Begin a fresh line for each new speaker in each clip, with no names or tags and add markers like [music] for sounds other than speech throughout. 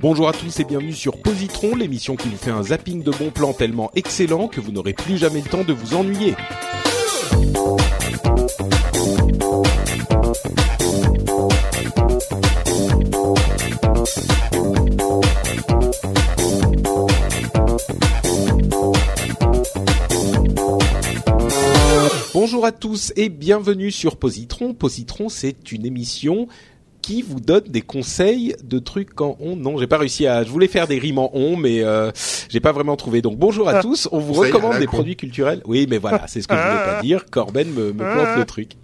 Bonjour à tous et bienvenue sur Positron, l'émission qui vous fait un zapping de bons plans tellement excellent que vous n'aurez plus jamais le temps de vous ennuyer. Bonjour à tous et bienvenue sur Positron. Positron, c'est une émission qui vous donne des conseils de trucs en on. Non, j'ai pas réussi à. Je voulais faire des rimes en on, mais euh, j'ai pas vraiment trouvé. Donc bonjour à tous. On vous recommande des
con.
produits culturels. Oui, mais voilà, c'est ce que je voulais pas dire. Corben me, me plante le truc.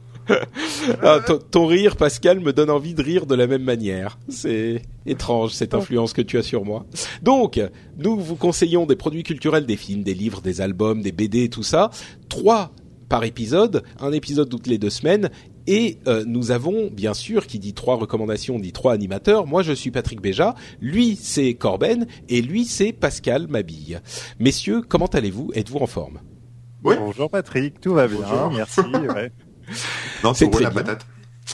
Ah, ton, ton rire, Pascal, me donne envie de rire de la même manière. C'est étrange cette influence que tu as sur moi. Donc, nous vous conseillons des produits culturels, des films, des livres, des albums, des BD, tout ça. Trois par épisode, un épisode toutes les deux semaines. Et euh, nous avons, bien sûr, qui dit trois recommandations, dit trois animateurs. Moi, je suis Patrick Béja. Lui, c'est Corben. Et lui, c'est Pascal Mabille. Messieurs, comment allez-vous? Êtes-vous en forme?
Oui.
Bonjour Patrick, tout va bien,
Bonjour.
merci. ouais. [laughs]
Non,
C'est
la
bien.
patate.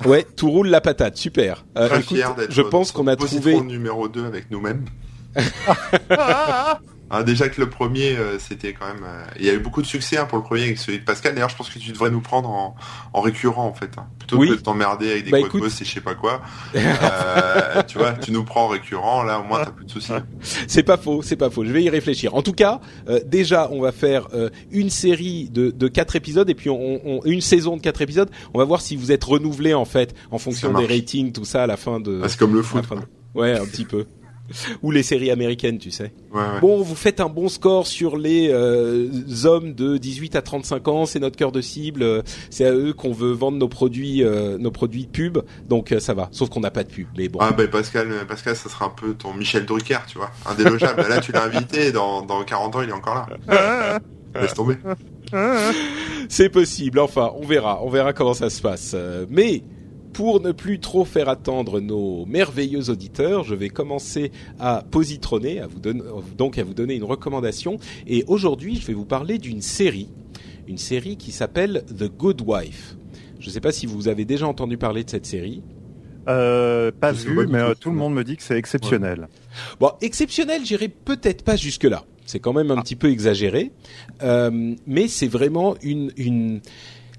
Ouais, tout roule la patate. Super. Euh,
Très
écoute,
fier d'être
je pense qu'on a trouvé...
numéro 2 avec nous-mêmes. [laughs] [laughs] Ah, déjà que le premier, euh, c'était quand même... euh, Il y a eu beaucoup de succès hein, pour le premier avec celui de Pascal. D'ailleurs, je pense que tu devrais nous prendre en, en récurrent, en fait. hein. Plutôt
Oui.
que de t'emmerder avec des
Bah,
et je sais pas quoi. [laughs] Euh, tu vois, tu nous prends en récurrent, là, au moins, t'as plus de soucis.
C'est pas faux, c'est pas faux. Je vais y réfléchir. En tout cas, déjà, on va faire une série de, de quatre épisodes et puis on, on- une saison de quatre épisodes. On va voir si vous êtes renouvelé en fait en fonction des ratings, tout ça à la fin de.
Ah, c'est comme le foot.
Ouais, un petit peu. Ou les séries américaines, tu sais.
Ouais, ouais.
Bon, vous faites un bon score sur les euh, hommes de 18 à 35 ans, c'est notre cœur de cible, c'est à eux qu'on veut vendre nos produits, euh, nos produits de pub, donc euh, ça va. Sauf qu'on n'a pas de pub, mais bon.
Ah ben Pascal, euh, Pascal, ça sera un peu ton Michel Drucker, tu vois, indélogeable. là, tu l'as invité, dans, dans 40 ans, il est encore là. [laughs] Laisse tomber. [laughs]
C'est possible, enfin, on verra, on verra comment ça se passe. Euh, mais pour ne plus trop faire attendre nos merveilleux auditeurs, je vais commencer à positronner, à vous donner, donc à vous donner une recommandation. Et aujourd'hui, je vais vous parler d'une série, une série qui s'appelle The Good Wife. Je ne sais pas si vous avez déjà entendu parler de cette série.
Euh, pas vu, mais
tout.
euh, tout le monde me dit que c'est exceptionnel.
Bon, exceptionnel, j'irai peut-être pas jusque là. C'est quand même un petit peu exagéré, Euh, mais c'est vraiment une une.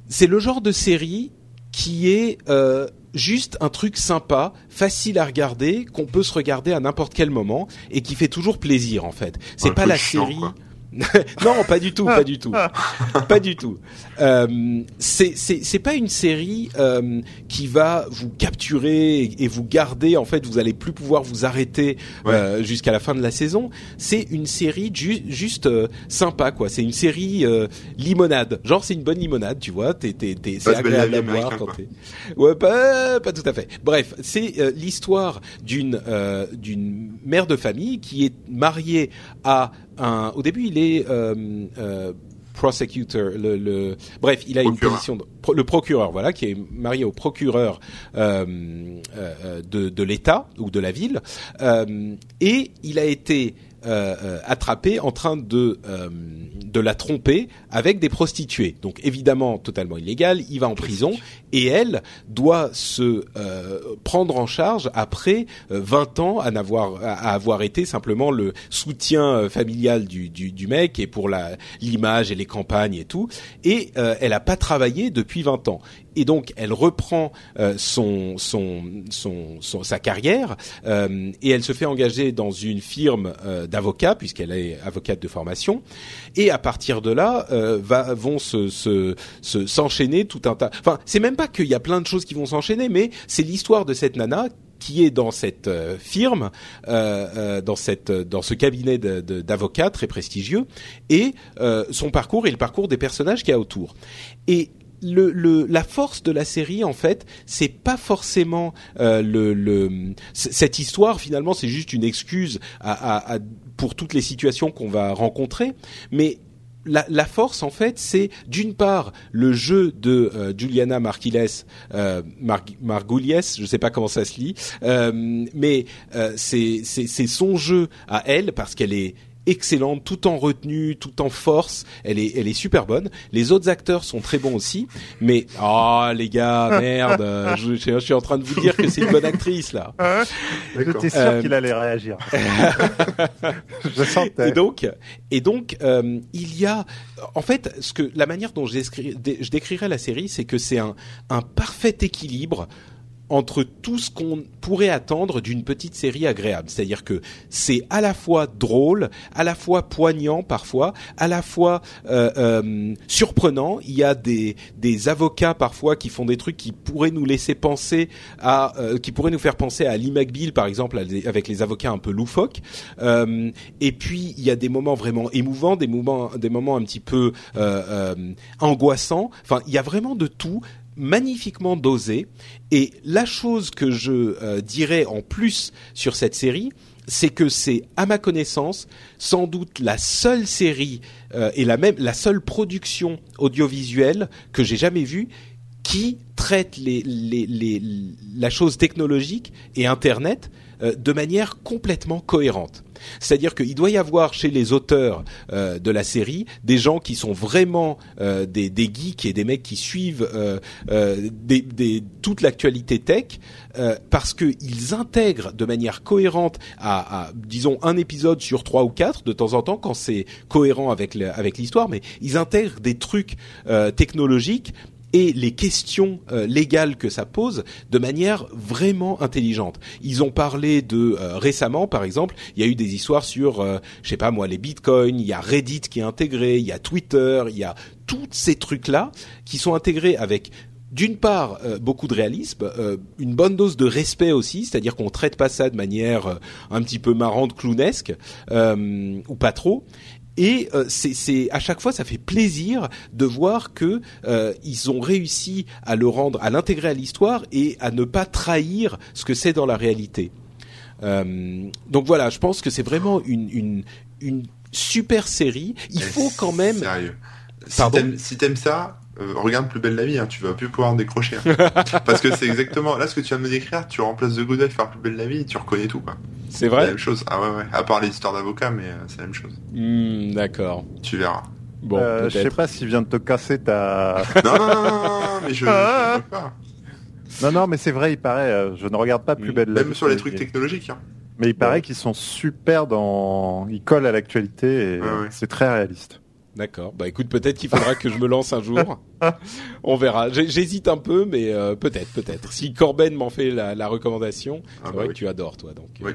C'est le genre de série qui est euh, juste un truc sympa, facile à regarder, qu'on peut se regarder à n'importe quel moment et qui fait toujours plaisir en fait. C'est pas la
chiant,
série.
quoi. [laughs]
non, pas du tout, pas du tout, [laughs] pas du tout. Euh, c'est pas une série euh, qui va vous capturer et, et vous garder. En fait, vous allez plus pouvoir vous arrêter
Ouais.
euh, jusqu'à la fin de la saison. C'est une série ju- juste sympa, quoi. C'est une série limonade. Genre, c'est une bonne limonade, tu vois. T'es c'est agréable à boire quand t'es. Ouais, pas pas tout à fait. Bref, c'est l'histoire d'une d'une mère de famille qui est mariée à un. Au début, il est euh, euh, prosecutor, le, le bref, il a une position de, pro- le procureur, voilà, qui est marié au procureur euh, euh, de, de l'État ou de la ville, euh, et il a été euh, euh, attrapé en train de euh, de la tromper avec des prostituées. Donc évidemment totalement illégal, il va en prison et elle doit se euh, prendre en charge après euh, 20 ans à n'avoir à avoir été simplement le soutien euh, familial du, du, du mec et pour la l'image et les campagnes et tout et euh, elle a pas travaillé depuis 20 ans et donc elle reprend euh, son, son, son, sa carrière euh, et elle se fait engager dans une firme euh, d'avocats puisqu'elle est avocate de formation et à partir de là euh, vont se, se, se- s'enchaîner tout un tas. Enfin, c'est même pas qu'il y a plein de choses qui vont s'enchaîner, mais c'est l'histoire de cette nana qui est dans cette firme, dans cette, dans ce cabinet d'avocats très prestigieux, et son parcours et le parcours des personnages qu'il y a autour. Et la force de la série, en fait, c'est pas forcément euh, cette histoire. Finalement, c'est juste une excuse pour toutes les situations qu'on va rencontrer, mais la, force en fait, c'est d'une part le jeu de euh, Juliana Margulies, euh, Mar Margulies, je sais pas comment ça se lit, euh, mais c'est son jeu à elle parce qu'elle est excellente, tout en retenue, tout en force. Elle est, elle est super bonne. Les autres acteurs sont très bons aussi, mais oh les gars, [laughs] merde, je, je suis en train de vous dire que c'est une bonne actrice là.
D'accord.
J'étais sûr
Euh,
qu'il allait réagir. [laughs] je sentais.
Et donc, et donc, euh, il y a, en fait, ce que la manière dont je, décri- dé- je décrirais la série, c'est que c'est un, un parfait équilibre entre tout ce qu'on pourrait attendre d'une petite série agréable. C'est-à-dire que c'est à la fois drôle, à la fois poignant parfois, à la fois euh, euh, surprenant. Il y a des, des avocats parfois qui font des trucs qui pourraient nous laisser penser à, euh, qui pourraient nous faire penser à Lee McBeal par exemple, avec les avocats un peu loufoques. Et puis il y a des moments vraiment émouvants, des moments, des moments un petit peu angoissants. Enfin, il y a vraiment de tout magnifiquement dosé. Et la chose que je euh, dirais en plus sur cette série, c'est que c'est, à ma connaissance, sans doute la seule série euh, et la même, la seule production audiovisuelle que j'ai jamais vue qui traite les, les, les, la chose technologique et Internet euh, de manière complètement cohérente. C'est-à-dire qu'il doit y avoir chez les auteurs euh, de la série des gens qui sont vraiment euh, des, des geeks et des mecs qui suivent toute l'actualité tech parce qu'ils intègrent de manière cohérente à, disons un épisode sur trois ou quatre de temps en temps quand c'est cohérent avec avec l'histoire, mais ils intègrent des trucs technologiques et les questions euh, légales que ça pose de manière vraiment intelligente. Ils ont parlé de euh, récemment, par exemple, il y a eu des histoires sur, euh, je sais pas moi, les bitcoins. Il y a Reddit qui est intégré, il y a Twitter, il y a tous ces trucs là qui sont intégrés avec d'une part euh, beaucoup de réalisme, euh, une bonne dose de respect aussi, c'est-à-dire qu'on traite pas ça de manière euh, un petit peu marrante, clownesque euh, ou pas trop. Et euh, c'est, c'est à chaque fois, ça fait plaisir de voir que euh, ils ont réussi à le rendre, à l'intégrer à l'histoire et à ne pas trahir ce que c'est dans la réalité. Euh, donc voilà, je pense que c'est vraiment une, une, une super série. Il faut quand même.
Sérieux. Si
Pardon
t'aimes si t'aimes ça, euh, regarde Plus belle la vie, hein, tu vas plus pouvoir décrocher. hein. [laughs] Parce que c'est exactement là ce que tu viens de me décrire. Tu remplaces The Good Wife par Plus belle la vie, tu reconnais tout quoi.
C'est
C'est la
vrai.
même chose. Ah ouais ouais. À part les histoires d'avocats, mais euh, c'est la même chose.
Hmm, D'accord.
Tu verras.
Bon,
Euh, je sais pas s'il vient de te casser ta.
Non non mais je, je veux pas.
non, non, mais c'est vrai, il paraît. je ne regarde pas plus
Mm.
belle la
Même
vie,
sur les
mais-
trucs technologiques. Hein.
Mais il paraît qu'ils sont super dans. Ils collent à l'actualité et
Ouais, ouais.
c'est très réaliste.
D'accord. Bah écoute, peut-être qu'il faudra que je me lance un jour. [laughs] On verra. J'hésite un peu, mais euh, peut-être, peut-être. Si Corben m'en fait la, la recommandation,
Ah
c'est
bah
vrai
oui.
que tu adores toi. Donc, euh.
Oui.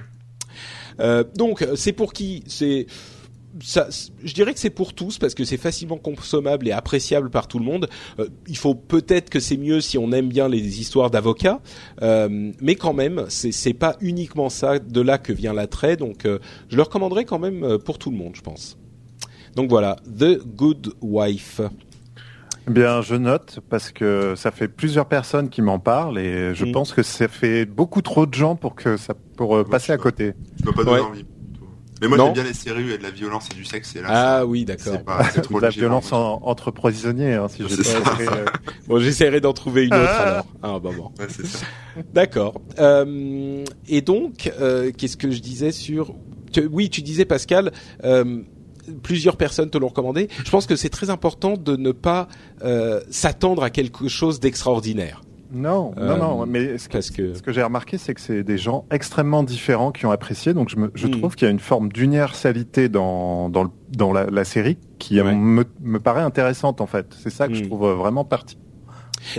Euh, donc c'est pour qui? C'est ça, je dirais que c'est pour tous parce que c'est facilement consommable et appréciable par tout le monde. Euh, il faut peut-être que c'est mieux si on aime bien les histoires d'avocats, euh, mais quand même, c'est c'est pas uniquement ça de là que vient l'attrait. Donc, euh, je le recommanderais quand même euh, pour tout le monde, je pense. Donc voilà, The Good Wife.
Eh Bien, je note parce que ça fait plusieurs personnes qui m'en parlent et je
Mm.
pense que ça fait beaucoup trop de gens pour que ça pour euh,
Ouais,
passer à côté.
Tu m'as pas
Ouais.
envie. Mais moi j'aime bien les séries où il y a de la violence et du sexe et là
Ah oui, d'accord.
c'est trop
De la violence en- entre prisonniers, hein, si j'ai pas euh, [laughs]
Bon, j'essaierai d'en trouver une autre alors. Ah, un moment.
Ouais, c'est ça.
D'accord. Euh, et donc, euh, qu'est-ce que je disais sur tu- Oui, tu disais Pascal. euh, plusieurs personnes te l'ont recommandé. Je pense que c'est très important de ne pas euh, s'attendre à quelque chose d'extraordinaire,
Non,
Euh,
non, non. Mais ce que, ce que j'ai remarqué, c'est que c'est des gens extrêmement différents qui ont apprécié. Donc je, me, je
Mm.
trouve qu'il y a une forme d'universalité dans dans, le, dans la, la série qui
Ouais.
me, me paraît intéressante en fait. C'est ça que je
Mm.
trouve vraiment parti.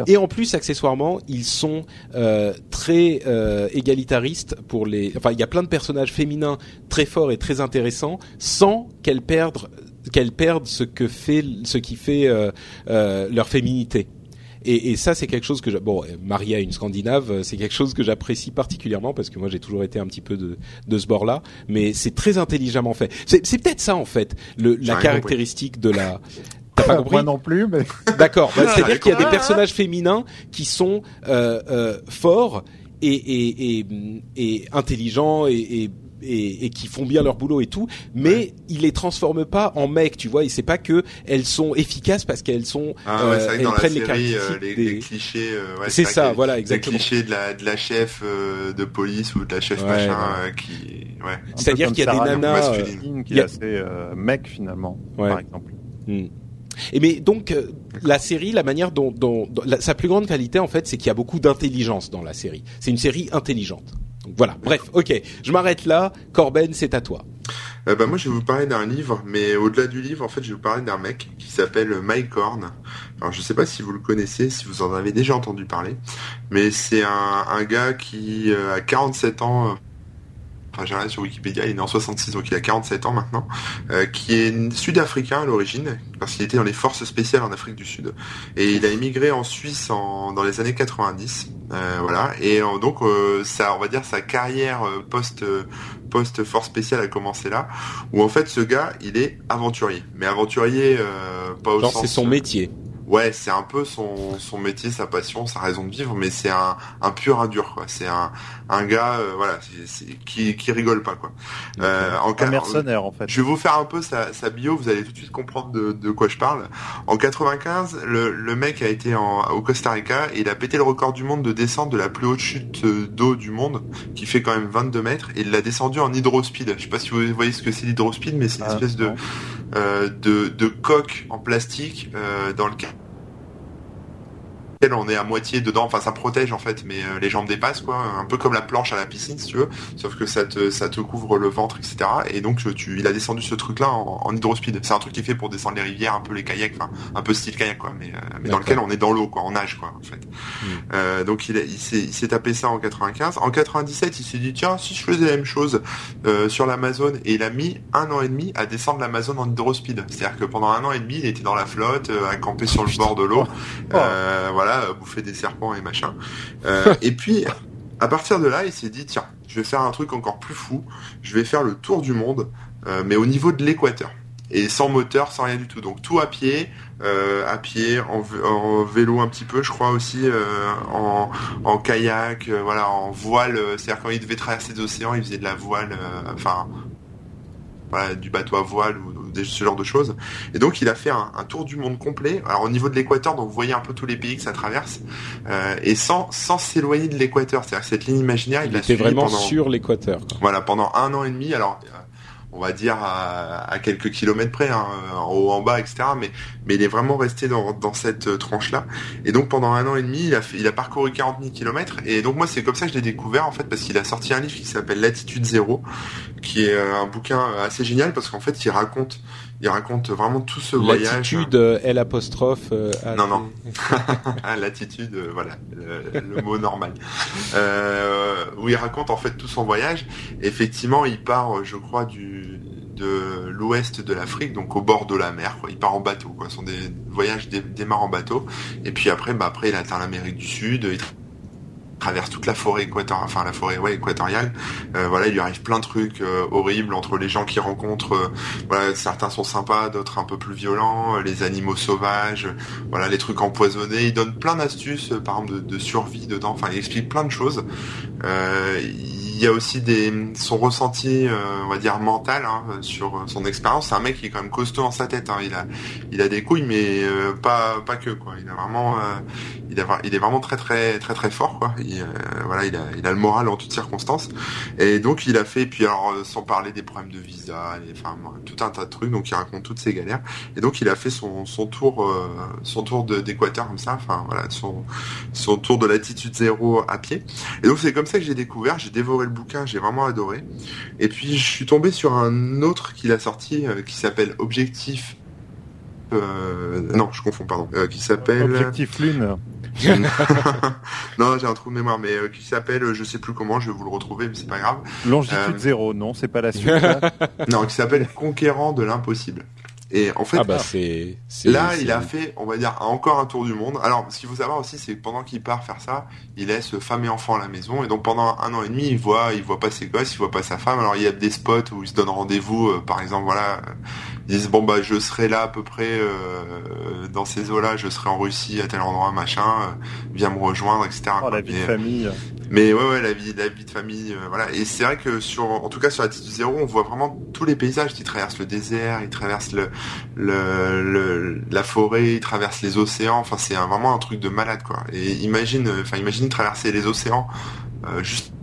Et en plus, accessoirement, ils sont euh, très euh, égalitaristes pour les. Enfin, il y a plein de personnages féminins très forts et très intéressants, sans qu'elles perdent qu'elles perdent ce que fait ce qui fait euh, euh, leur féminité. Et, et ça, c'est quelque chose que j'a- bon, euh, Maria, une Scandinave, euh, c'est quelque chose que j'apprécie particulièrement parce que moi, j'ai toujours été un petit peu de de ce bord-là. Mais c'est très intelligemment fait. C'est c'est peut-être ça en fait, le, la caractéristique de la T'as pas compris
Moi non plus, mais
D'accord. Bah,
Ah,
C'est-à-dire qu'il y a des personnages féminins qui sont euh, euh, forts et, et, et, et intelligents et, et, et, et qui font bien leur boulot et tout, mais ils les transforment pas en mecs, tu vois. Et c'est pas que elles sont efficaces parce qu'elles sont,
Ah ouais,
euh, elles
dans la
prennent les
euh, les,
des-
les clichés. euh, ouais,
C'est ça, voilà, exactement.
Les clichés de la, de la chef euh, de police ou de la chef
Ouais,
machin
ouais.
qui. Ouais.
C'est-à-dire qu'il y a des
Sarah
nanas,
euh,
Masculine, qui
il y
est
a-
assez euh, mec finalement,
Ouais.
par exemple.
Hmm. Et mais donc euh, la série, la manière dont, sa plus grande qualité en fait, c'est qu'il y a beaucoup d'intelligence dans la série. C'est une série intelligente. Donc voilà. Bref, ok. Je m'arrête là. Corben, c'est à toi.
Euh, bah, moi, je vais vous parler d'un livre, mais au-delà du livre, en fait, je vais vous parler d'un mec qui s'appelle Mike Horn. Alors, je sais pas si vous le connaissez, si vous en avez déjà entendu parler, mais c'est un, gars qui euh, a 47 ans. Enfin, j'ai regardé sur Wikipédia, il est né en 66, donc il a 47 ans maintenant, euh, qui est sud-africain à l'origine, parce qu'il était dans les forces spéciales en Afrique du Sud. Et il a émigré en Suisse en, dans les années 90, euh, voilà. Et euh, donc, ça, on va dire, sa carrière euh, post euh, post force spéciale a commencé là, où en fait, ce gars, il est aventurier, mais aventurier pas au
Genre,
sens.
c'est son métier.
Ouais, c'est un peu son, son métier, sa passion, sa raison de vivre, mais c'est un, un pur dur, quoi. C'est un, un gars, euh, voilà, qui, qui rigole pas, quoi. Euh, en
Un mercenaire en fait.
je vais vous faire un peu sa, sa bio, vous allez tout de suite comprendre de, de quoi je parle. En 95, le, le mec a été en, au Costa Rica et il a pété le record du monde de descente de la plus haute chute d'eau du monde, qui fait quand même 22 mètres, et il l'a descendu en hydrospeed. Je sais pas si vous voyez ce que c'est l'hydrospeed, mais c'est une
Ah,
espèce de. Euh, de, de coque en plastique euh, dans lequel on est à moitié dedans, enfin ça protège en fait, mais euh, les jambes dépassent quoi, un peu comme la planche à la piscine si tu veux, sauf que ça te ça te couvre le ventre etc. Et donc tu, il a descendu ce truc là en, en hydrospeed. C'est un truc qui est fait pour descendre les rivières, un peu les kayaks, enfin un peu style kayak quoi, mais, euh, mais dans lequel on est dans l'eau quoi, on nage quoi en fait. Euh, donc il, il s'est tapé ça en 95. En 97 il s'est dit tiens si je faisais la même chose euh, sur l'Amazon et il a mis un an et demi à descendre l'Amazon en hydrospeed. C'est-à-dire que pendant un an et demi il était dans la flotte, euh, à camper sur le bord de l'eau, euh, voilà, euh, bouffer des serpents et machin. Euh, et puis à partir de là il s'est dit tiens je vais faire un truc encore plus fou, je vais faire le tour du monde, euh, mais au niveau de l'équateur. Et sans moteur, sans rien du tout. Donc tout à pied, à pied, en, vé- en vélo un petit peu, je crois aussi, en, kayak, voilà, en voile. C'est-à-dire quand il devait traverser des océans, il faisait de la voile, enfin, voilà, du bateau à voile des- ce genre de choses. Et donc il a fait un, un tour du monde complet. Alors au niveau de l'équateur, donc vous voyez un peu tous les pays que ça traverse, euh, et sans sans s'éloigner de l'équateur. C'est-à-dire que cette ligne imaginaire, il,
Il
l'a
était vraiment
pendant
sur l'équateur.
voilà, pendant un an et demi. Alors, on va dire à, quelques kilomètres près, hein, en haut, en bas, etc. Mais, il est vraiment resté dans, cette euh, tranche-là. Et donc, pendant un an et demi, il a, parcouru 40 000 kilomètres. Et donc, moi, c'est comme ça que je l'ai découvert, en fait, parce qu'il a sorti un livre qui s'appelle Latitude Zéro, qui est euh, un bouquin assez génial, parce qu'en fait, il raconte, il raconte vraiment tout ce voyage.
L'attitude euh, L apostrophe. euh,
Non, non. [laughs] Ah, l'attitude, euh, voilà, le, le mot normal. Euh, où il raconte en fait tout son voyage. Effectivement, il part, je crois, du de l'ouest de l'Afrique, donc au bord de la mer. Quoi. Il part en bateau. Quoi. Ce sont des voyages dé- démarrent en bateau. Et puis après, bah après, il atteint l'Amérique du Sud. Il traverse toute la forêt équatoriale, enfin la forêt ouais, équatoriale. Euh, voilà, il lui arrive plein de trucs euh, horribles entre les gens qu'il rencontre. euh, voilà, certains sont sympas, d'autres un peu plus violents. euh, les animaux sauvages, voilà, les trucs empoisonnés. Il donne plein d'astuces, euh, par exemple de, de survie dedans. Enfin, il explique plein de choses. Euh, il y a aussi des son ressenti, on va dire mental hein, sur son expérience. C'est un mec qui est quand même costaud dans sa tête. Hein. Il a, il a des couilles, mais pas, pas que quoi. Il a vraiment, il, a, il est vraiment très très très très fort quoi. Euh, voilà, il a, il le moral en toutes circonstances. Et donc il a fait, puis alors euh, sans parler des problèmes de visa, et, enfin tout un tas de trucs. Donc il raconte toutes ses galères. Et donc il a fait son, tour, euh, son tour de- d'équateur comme ça. Enfin voilà, son, tour de latitude zéro à pied. Et donc c'est comme ça que j'ai découvert. J'ai dévoré le bouquin, j'ai vraiment adoré. Et puis je suis tombé sur un autre qu'il a sorti euh, qui s'appelle Objectif. Euh, non, je confonds, pardon. Euh, qui s'appelle.
Objectif Lune. [laughs]
non, j'ai un trou de mémoire, mais euh, qui s'appelle, euh, je sais plus comment, je vais vous le retrouver, mais c'est pas grave.
Longitude
Euh,
zéro, non, c'est pas la suite. là. [laughs]
Non, qui s'appelle Conquérant de l'impossible. Et en fait,
Ah bah
Là, il a fait, on va dire, encore un tour du monde. Alors, ce qu'il faut savoir aussi, c'est que pendant qu'il part faire ça, il laisse femme et enfant à la maison. Et donc, pendant un an et demi, il voit, il voit pas ses gosses, il voit pas sa femme. Alors, il y a des spots où il se donne rendez-vous. euh, par exemple, voilà, ils disent bon bah je serai là à peu près euh, dans ces eaux-là, je serai en Russie à tel endroit machin, euh, viens me rejoindre, etc.
Oh, la vie de famille.
Mais ouais ouais la vie la vie de famille voilà. Et c'est vrai que sur en tout cas sur Attitude Zéro on voit vraiment tous les paysages. Qui traversent le désert, ils traversent le, la forêt, ils traversent les océans, enfin c'est vraiment un truc de malade quoi. Et imagine enfin imagine traverser les océans juste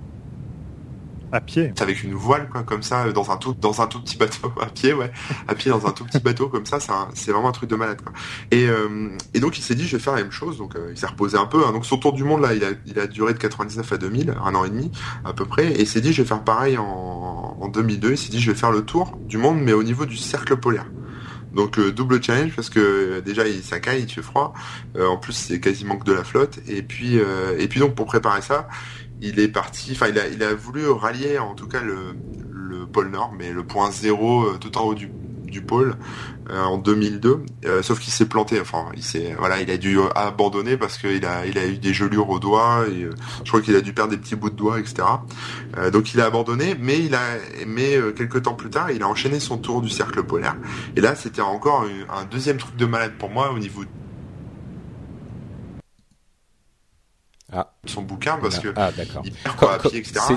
à pied.
Avec une voile, quoi, comme ça, dans un tout, dans un tout petit bateau, [laughs] à pied, ouais, à pied dans un tout petit bateau, comme ça, c'est vraiment un truc de malade, quoi. Et, euh, et donc il s'est dit, je vais faire la même chose. Donc euh, il s'est reposé un peu. Hein. Donc son tour du monde là, il a, duré de 99 à 2000, un an et demi à peu près. Et il s'est dit, je vais faire pareil en, en 2002. Il s'est dit, je vais faire le tour du monde, mais au niveau du cercle polaire. Donc euh, double challenge parce que déjà il s'accaille, il fait froid. en plus c'est quasiment que de la flotte. Et puis et puis donc pour préparer ça, il est parti, enfin il a, voulu rallier en tout cas le, le pôle Nord, mais le point zéro euh, tout en haut du, pôle euh, en 2002. Euh, sauf qu'il s'est planté, enfin il il a dû abandonner parce qu'il a, eu des gelures aux doigts je crois qu'il a dû perdre des petits bouts de doigts, etc. donc il a abandonné, mais il quelques temps plus tard, il a enchaîné son tour du cercle polaire. Et là, c'était encore un deuxième truc de malade pour moi au niveau
Ah.
son bouquin parce que
ah, d'accord.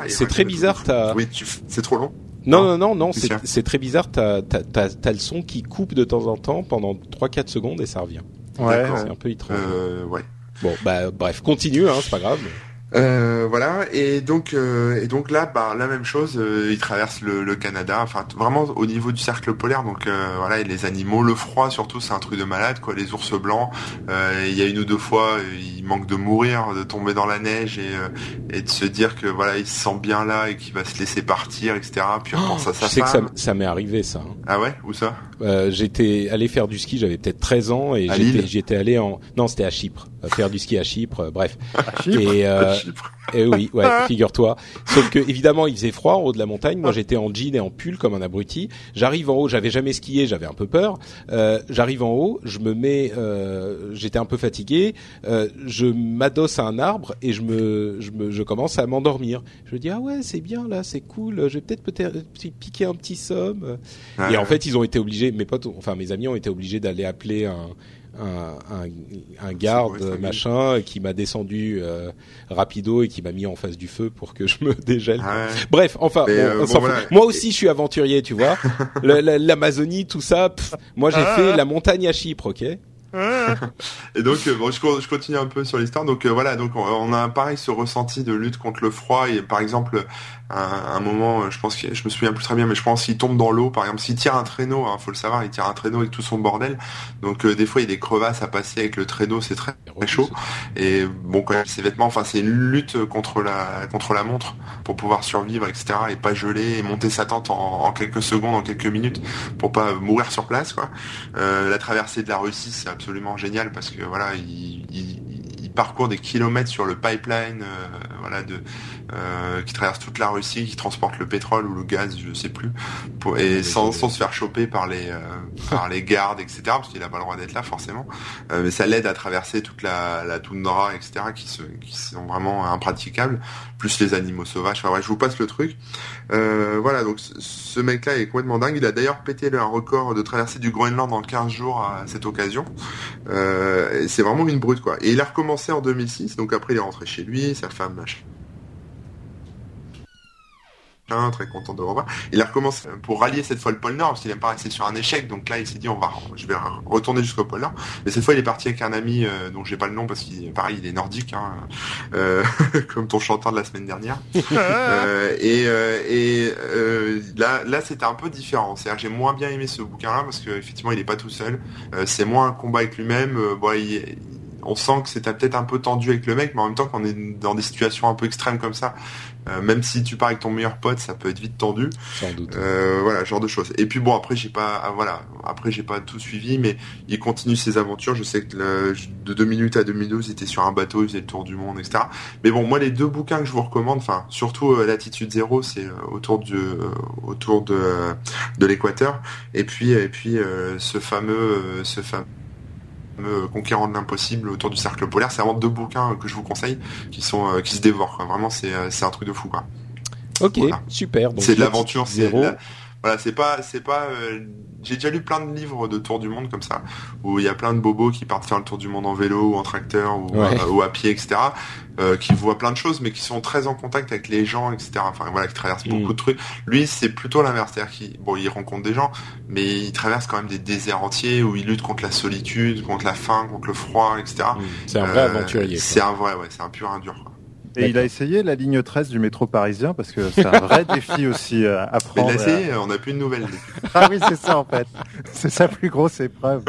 C'est
très bizarre.
Oui, c'est trop long.
Non, non, non, non, c'est très bizarre. T'as as, le son qui coupe de temps en temps pendant 3-4 secondes et ça revient.
Ouais,
c'est un peu étrange.
Euh, ouais.
Bon, bah bref, continue, hein, c'est pas grave.
Euh, voilà. Et donc euh, et donc là bah la même chose euh, il traverse le, le, Canada. Enfin vraiment au niveau du cercle polaire donc euh, voilà et les animaux le froid surtout c'est un truc de malade quoi. Les ours blancs il y a une ou deux fois il manque de mourir de tomber dans la neige et, et de se dire que voilà il se sent bien là et qu'il va se laisser partir etc puis on pense à sa
sais que ça, ça m'est arrivé ça hein.
ah ouais? Où ça?
J'étais allé faire du ski j'avais peut-être 13 ans et j'étais allé en non c'était à Chypre faire du ski à Chypre bref
à Chypre et
eh oui, ouais, figure-toi. Sauf que évidemment, il faisait froid en haut de la montagne. Moi, j'étais en jean et en pull comme un abruti. J'arrive en haut, j'avais jamais skié, j'avais un peu peur. Euh, J'arrive en haut, je me mets, euh, j'étais un peu fatigué. Euh, je m'adosse à un arbre et je me, je me, je commence à m'endormir. Je me dis ah ouais, c'est bien là, c'est cool. Je vais peut-être peut-être piquer un petit somme. et en fait, ils ont été obligés, mes potes, enfin mes amis ont été obligés d'aller appeler un un, un, garde machin qui m'a descendu euh, rapido et qui m'a mis en face du feu pour que je me [laughs] dégèle. Ah Bref, enfin, euh, moi aussi je suis aventurier, tu vois. [laughs] L'Amazonie, tout ça. moi j'ai ah. fait la montagne à Chypre, ok. [laughs]
et donc euh, bon, je, continue un peu sur l'histoire. Donc voilà, donc on, a pareil ce ressenti de lutte contre le froid et par exemple un, un moment, je pense que je me souviens plus très bien, mais je pense qu'il tombe dans l'eau, par exemple, s'il tire un traîneau, hein, faut le savoir, il tire un traîneau avec tout son bordel. Donc euh, des fois, il y a des crevasses à passer avec le traîneau, c'est très, très chaud. Et bon, quand même, ses vêtements, enfin, c'est une lutte contre la contre la montre pour pouvoir survivre, etc. Et pas geler et monter sa tente en, en quelques secondes, en quelques minutes, pour pas mourir sur place, quoi. Euh, la traversée de la Russie, c'est absolument génial parce que voilà, il, il, parcourt des kilomètres sur le pipeline, euh, voilà, de euh, qui traverse toute la Russie, qui transporte le pétrole ou le gaz, je sais plus, pour, et sans, sans, se faire choper par les euh, par les gardes, etc. Parce qu'il a pas le droit d'être là forcément. Euh, mais ça l'aide à traverser toute la, la toundra, etc. qui se qui sont vraiment impraticables. Plus les animaux sauvages. Enfin je vous passe le truc. voilà, donc ce mec-là est complètement dingue. Il a d'ailleurs pété le record de traverser du Groenland en 15 jours à cette occasion. c'est vraiment une brute quoi. Et il a recommencé en 2006. Donc après il est rentré chez lui, sa femme machin très content de le revoir. Il a recommencé pour rallier cette fois le pôle Nord, parce qu'il aime pas rester sur un échec, donc là il s'est dit on va, je vais retourner jusqu'au pôle Nord. Mais cette fois il est parti avec un ami euh, dont j'ai pas le nom parce qu'il, pareil, il est nordique, hein, euh, [laughs] comme ton chanteur de la semaine dernière. [laughs] euh, et euh, et euh, là, là c'était un peu différent. C'est-à-dire j'ai moins bien aimé ce bouquin-là parce qu'effectivement il est pas tout seul. c'est moins un combat avec lui-même. bon, il, on sent que c'était peut-être un peu tendu avec le mec, mais en même temps, quand on est dans des situations un peu extrêmes comme ça, euh, même si tu pars avec ton meilleur pote, ça peut être vite tendu.
Sans doute.
Euh, voilà, genre de choses. Et puis bon, après j'ai pas, ah, voilà, après j'ai pas tout suivi, mais il continue ses aventures. Je sais que de 2 minutes à 2012, il était sur un bateau, il faisait le tour du monde, etc. Mais bon, moi les deux bouquins que je vous recommande, enfin surtout euh, Latitude Zéro, c'est autour du, autour de de l'équateur, et puis et puis ce fameux, ce fameux Conquérant de l'impossible autour du cercle polaire. C'est vraiment deux bouquins que je vous conseille qui sont euh, qui se dévorent. Vraiment, c'est euh, c'est un truc de fou quoi.
Ok, super.
C'est de l'aventure, c'est voilà, c'est pas, c'est pas. euh, J'ai déjà lu plein de livres de tour du monde comme ça, où il y a plein de bobos qui partent faire le tour du monde en vélo ou en tracteur ou,
Ouais.
euh, ou à pied, etc. euh, qui voient plein de choses, mais qui sont très en contact avec les gens, etc. Enfin voilà, qui traversent
Mm.
beaucoup de trucs. Lui, c'est plutôt l'inverse, c'est-à-dire qu'il, bon, il rencontre des gens, mais il traverse quand même des déserts entiers où il lutte contre la solitude, contre la faim, contre le froid, etc.
Mm. C'est un vrai aventurier.
C'est un vrai, ouais, c'est un pur dur. Quoi.
Et il a essayé la ligne 13 du métro parisien parce que c'est un vrai [laughs] défi aussi euh, à
Mais
prendre.
là, c'est, on n'a plus de nouvelles. [laughs]
Ah oui, c'est ça en fait. C'est sa plus grosse épreuve.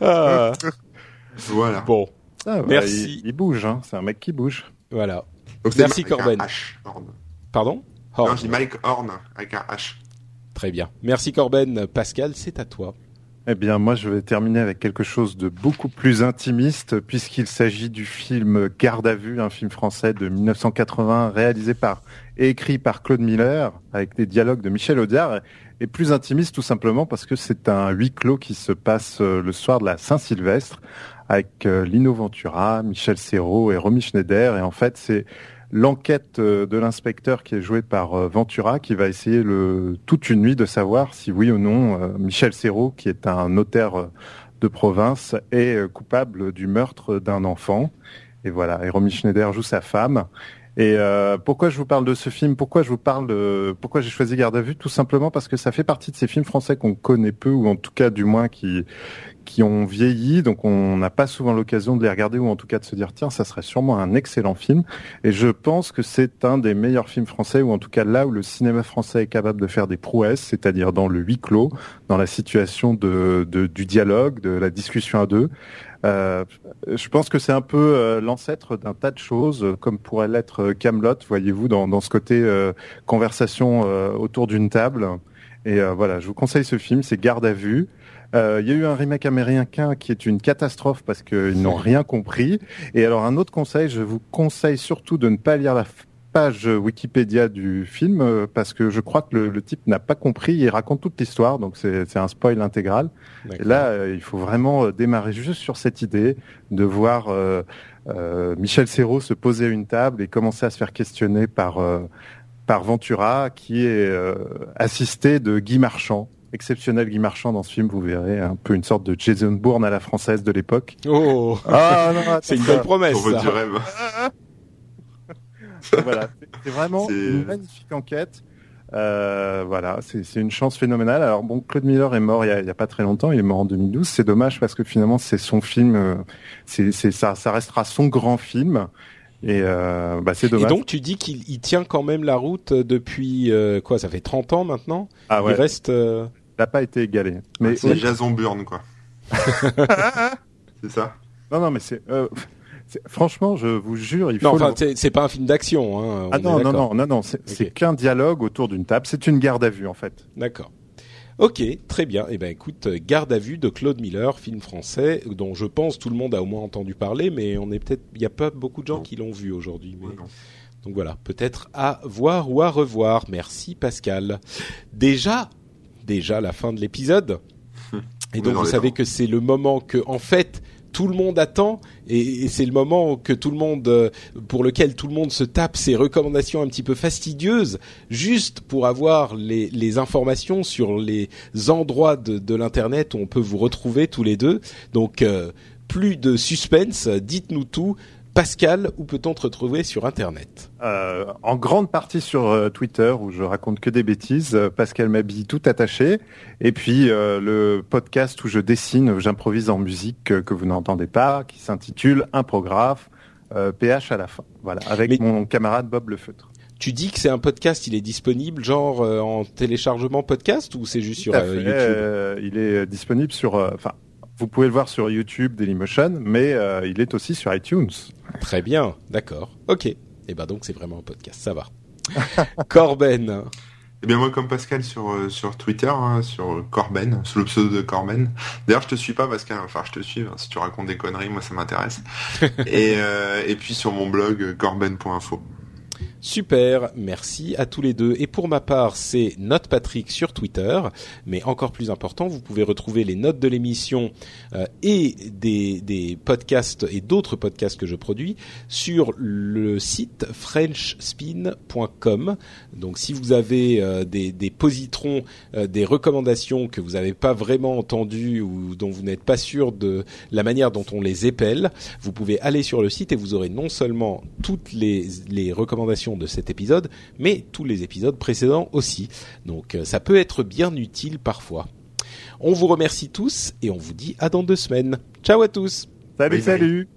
Ah, [laughs]
voilà.
bon,
Ah, bah,
Merci.
Il, il bouge, hein. c'est un mec qui bouge.
voilà.
Donc,
Merci, Corben.
H, Horn.
Pardon
Non,
Horn.
je dis Mike Horn avec un H.
Très bien. Merci Corben. Pascal, c'est à toi.
Eh bien, moi, je vais terminer avec quelque chose de beaucoup plus intimiste, puisqu'il s'agit du film Garde à vue, un film français de 1980 réalisé par et écrit par Claude Miller, avec des dialogues de Michel Audiard, et plus intimiste tout simplement parce que c'est un huis clos qui se passe euh, le soir de la Saint-Sylvestre, avec euh, Lino Ventura, Michel Serrault et Romy Schneider, et en fait, c'est l'enquête euh, de l'inspecteur qui est joué par euh, Ventura qui va essayer toute une nuit de savoir si oui ou non euh, Michel Serrault, qui est un notaire de province, est coupable du meurtre d'un enfant. Et voilà, et Romy Schneider joue sa femme. Et pourquoi je vous parle de ce film? Pourquoi je vous parle de pourquoi j'ai choisi Garde à vue? Tout simplement parce que ça fait partie de ces films français qu'on connaît peu ou en tout cas du moins qui qui ont vieilli, donc on n'a pas souvent l'occasion de les regarder ou en tout cas de se dire tiens ça serait sûrement un excellent film. Et je pense que c'est un des meilleurs films français ou en tout cas là où le cinéma français est capable de faire des prouesses, c'est-à-dire dans le huis clos, dans la situation de, de du dialogue, de la discussion à deux. Euh, je pense que c'est un peu euh, l'ancêtre d'un tas de choses, euh, comme pourrait l'être Camelot, voyez-vous, dans, dans ce côté euh, conversation euh, autour d'une table. Et euh, voilà, je vous conseille ce film, c'est Garde à vue. Euh, Il y a eu un remake américain qui est une catastrophe parce qu'ils n'ont rien compris. Et alors un autre conseil, je vous conseille surtout de ne pas lire la page Wikipédia du film euh, parce que je crois que le, le type n'a pas compris. Il raconte toute l'histoire, donc c'est un spoil intégral. Et là, euh, il faut vraiment démarrer juste sur cette idée de voir euh, euh, Michel Serrault se poser à une table et commencer à se faire questionner par euh, par Ventura, qui est assisté de Guy Marchand, exceptionnel Guy Marchand dans ce film. Vous verrez un peu une sorte de Jason Bourne à la française de l'époque.
Oh,
Ah
c'est une belle promesse.
Pour
ça.
du [laughs] rêve.
voilà, c'est- vraiment une magnifique enquête. Euh, voilà, c'est c'est une chance phénoménale. Alors bon, Claude Miller est mort il y a, il y a pas très longtemps. Il est mort en 2012. C'est dommage parce que finalement c'est son film. euh, C'est c'est ça, ça restera son grand film. Et euh, bah c'est
Et
dommage.
donc tu dis qu'il il tient quand même la route euh, depuis euh, quoi Ça fait 30 ans maintenant?
ah ouais,
Il reste.
Il n'a pas été égalé. Mais
c'est Jason Bourne, quoi. [laughs] c'est ça
non, non, mais c'est euh, c'est- franchement, je vous jure, il
Non,
faut.
enfin,
le-
c'est pas un film d'action. Hein,
Ah non, non, non, non, non, c'est qu'un dialogue autour d'une table. C'est une garde à vue en fait.
D'accord. Ok, très bien. Eh ben, écoute, Garde à vue de Claude Miller, film français dont je pense tout le monde a au moins entendu parler, mais on est peut-être, il y a pas beaucoup de gens
Non.
qui l'ont vu aujourd'hui. mais-
Ouais.
Donc voilà, peut-être à voir ou à revoir. Merci Pascal. Déjà, déjà la fin de l'épisode. [laughs] Et donc vous savez
temps.
que c'est le moment que, en fait, tout le monde attend et, et c'est le moment que tout le monde, euh, pour lequel tout le monde se tape ses recommandations un petit peu fastidieuses, juste pour avoir les, les informations sur les endroits de, de l'internet où on peut vous retrouver tous les deux. Donc euh, plus de suspense, dites-nous tout. Pascal, où peut-on te retrouver sur Internet?
Euh, en grande partie sur euh, Twitter où je raconte que des bêtises. euh, Pascal m'habille tout attaché. Et puis euh, le podcast où je dessine, j'improvise en musique que vous n'entendez pas, qui s'intitule Imprographe, euh, PH à la fin. Voilà, avec
Mais-
mon camarade Bob Le Feutre.
Tu dis que c'est un podcast, il est disponible genre euh, en téléchargement podcast ou c'est juste sur euh, YouTube?
euh, il est disponible sur. Enfin, vous pouvez le voir sur YouTube, Dailymotion, mais il est aussi sur iTunes.
Très bien, d'accord. Ok. Et ben donc c'est vraiment un podcast, ça va. [laughs] Corben.
Eh bien moi comme Pascal sur euh, sur Twitter, hein, sur Corben, sous le pseudo de Corben. D'ailleurs je te suis pas Pascal, enfin je te suis. hein, si tu racontes des conneries, moi ça m'intéresse. [laughs] et euh, et puis sur mon blog euh, corben.info.
Super, merci à tous les deux. Et pour ma part, c'est Note Patrick sur Twitter. Mais encore plus important, vous pouvez retrouver les notes de l'émission euh, et des, podcasts et d'autres podcasts que je produis sur le site frenchspin.com. Donc si vous avez euh, des, positrons, euh, des recommandations que vous n'avez pas vraiment entendues ou dont vous n'êtes pas sûr de la manière dont on les épelle, vous pouvez aller sur le site et vous aurez non seulement toutes les recommandations de cet épisode, mais tous les épisodes précédents aussi. Donc euh, ça peut être bien utile parfois. On vous remercie tous et on vous dit à dans deux semaines. Ciao à tous
Salut, salut